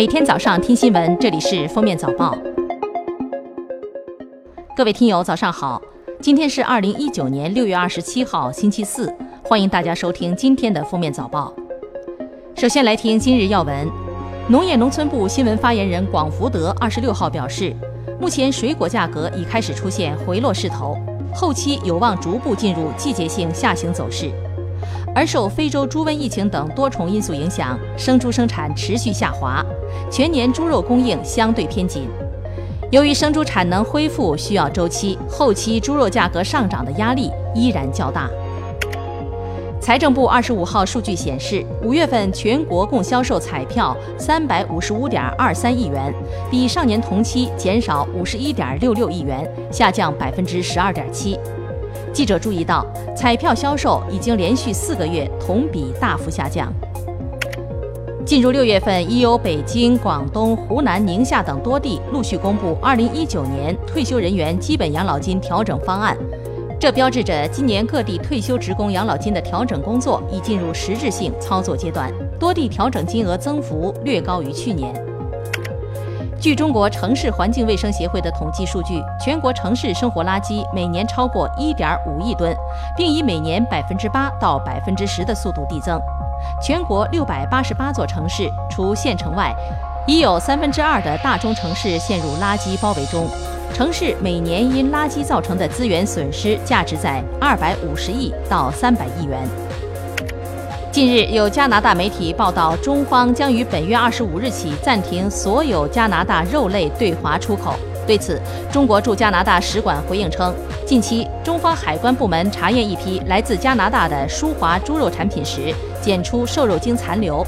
每天早上听新闻，这里是封面早报。各位听友，早上好！今天是二零一九年六月二十七号，星期四。欢迎大家收听今天的封面早报。首先来听今日要闻。农业农村部新闻发言人广福德二十六号表示，目前水果价格已开始出现回落势头，后期有望逐步进入季节性下行走势。而受非洲猪瘟疫情等多重因素影响，生猪生产持续下滑，全年猪肉供应相对偏紧。由于生猪产能恢复需要周期，后期猪肉价格上涨的压力依然较大。财政部二十五号数据显示，五月份全国共销售彩票三百五十五点二三亿元，比上年同期减少五十一点六六亿元，下降百分之十二点七。记者注意到，彩票销售已经连续四个月同比大幅下降。进入六月份，已有北京、广东、湖南、宁夏等多地陆续公布二零一九年退休人员基本养老金调整方案，这标志着今年各地退休职工养老金的调整工作已进入实质性操作阶段，多地调整金额增幅略高于去年。据中国城市环境卫生协会的统计数据，全国城市生活垃圾每年超过1.5亿吨，并以每年百分之八到百分之十的速度递增。全国688座城市，除县城外，已有三分之二的大中城市陷入垃圾包围中。城市每年因垃圾造成的资源损失，价值在250亿到300亿元。近日，有加拿大媒体报道，中方将于本月二十五日起暂停所有加拿大肉类对华出口。对此，中国驻加拿大使馆回应称，近期中方海关部门查验一批来自加拿大的舒华猪肉产品时，检出瘦肉精残留。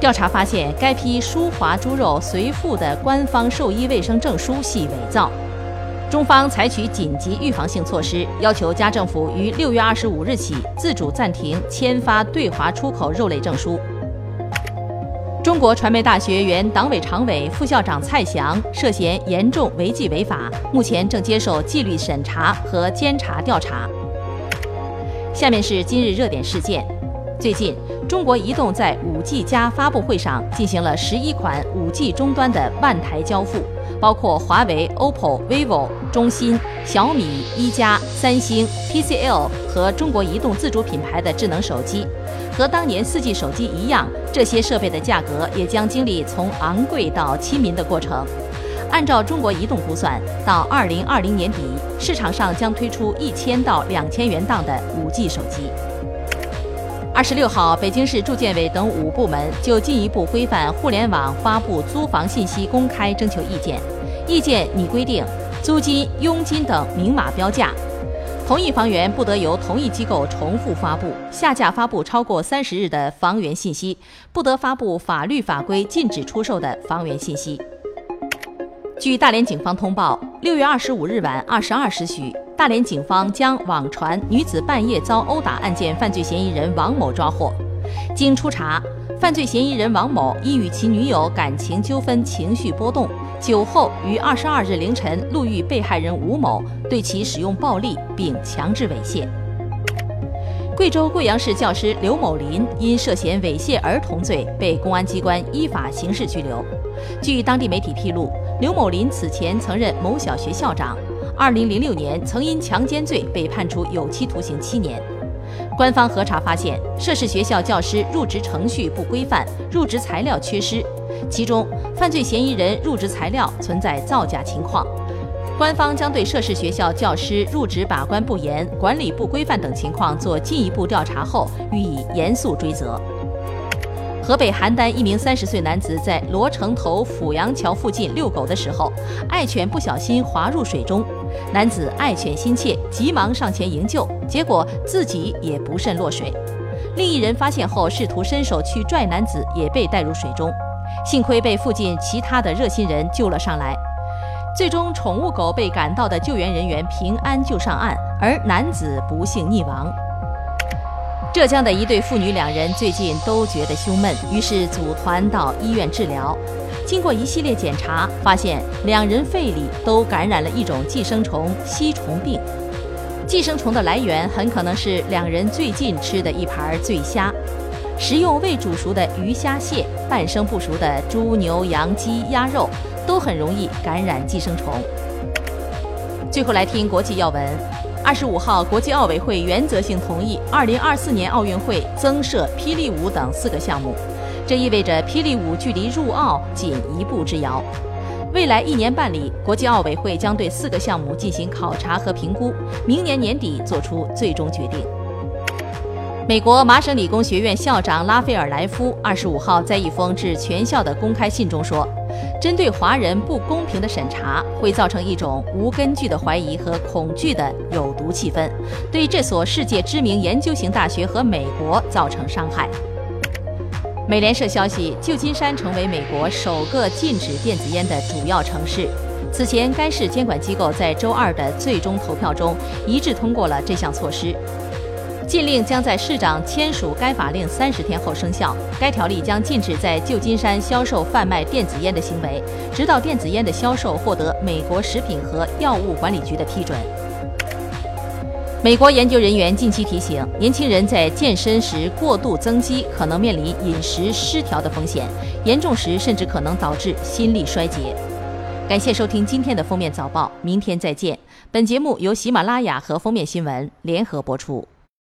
调查发现，该批舒华猪肉随附的官方兽医卫生证书系伪造。中方采取紧急预防性措施，要求加政府于六月二十五日起自主暂停签发对华出口肉类证书。中国传媒大学原党委常委、副校长蔡翔涉嫌严重违纪违法，目前正接受纪律审查和监察调查。下面是今日热点事件：最近，中国移动在五 G 加发布会上进行了十一款五 G 终端的万台交付。包括华为、OPPO、vivo、中兴、小米、一加、三星、TCL 和中国移动自主品牌的智能手机，和当年 4G 手机一样，这些设备的价格也将经历从昂贵到亲民的过程。按照中国移动估算，到2020年底，市场上将推出一千到两千元档的 5G 手机。二十六号，北京市住建委等五部门就进一步规范互联网发布租房信息公开征求意见。意见拟规定，租金、佣金等明码标价，同一房源不得由同一机构重复发布，下架发布超过三十日的房源信息，不得发布法律法规禁止出售的房源信息。据大连警方通报，六月二十五日晚二十二时许。大连警方将网传女子半夜遭殴打案件犯罪嫌疑人王某抓获。经初查，犯罪嫌疑人王某因与其女友感情纠纷，情绪波动，酒后于二十二日凌晨路遇被害人吴某，对其使用暴力并强制猥亵。贵州贵阳市教师刘某林因涉嫌猥亵儿童罪被公安机关依法刑事拘留。据当地媒体披露，刘某林此前曾任某小学校长。二零零六年，曾因强奸罪被判处有期徒刑七年。官方核查发现，涉事学校教师入职程序不规范，入职材料缺失，其中犯罪嫌疑人入职材料存在造假情况。官方将对涉事学校教师入职把关不严、管理不规范等情况做进一步调查后，予以严肃追责。河北邯郸一名三十岁男子在罗城头阜阳桥附近遛狗的时候，爱犬不小心滑入水中。男子爱犬心切，急忙上前营救，结果自己也不慎落水。另一人发现后，试图伸手去拽男子，也被带入水中。幸亏被附近其他的热心人救了上来，最终宠物狗被赶到的救援人员平安救上岸，而男子不幸溺亡。浙江的一对父女两人最近都觉得胸闷，于是组团到医院治疗。经过一系列检查，发现两人肺里都感染了一种寄生虫——吸虫病。寄生虫的来源很可能是两人最近吃的一盘醉虾。食用未煮熟的鱼虾蟹、半生不熟的猪牛羊鸡鸭肉，都很容易感染寄生虫。最后来听国际要闻。二十五号，国际奥委会原则性同意二零二四年奥运会增设霹雳舞等四个项目，这意味着霹雳舞距离入奥仅一步之遥。未来一年半里，国际奥委会将对四个项目进行考察和评估，明年年底做出最终决定。美国麻省理工学院校长拉斐尔莱夫二十五号在一封致全校的公开信中说：“针对华人不公平的审查会造成一种无根据的怀疑和恐惧的有毒气氛，对这所世界知名研究型大学和美国造成伤害。”美联社消息，旧金山成为美国首个禁止电子烟的主要城市。此前，该市监管机构在周二的最终投票中一致通过了这项措施。禁令将在市长签署该法令三十天后生效。该条例将禁止在旧金山销售贩卖电子烟的行为，直到电子烟的销售获得美国食品和药物管理局的批准。美国研究人员近期提醒，年轻人在健身时过度增肌可能面临饮食失调的风险，严重时甚至可能导致心力衰竭。感谢收听今天的封面早报，明天再见。本节目由喜马拉雅和封面新闻联合播出。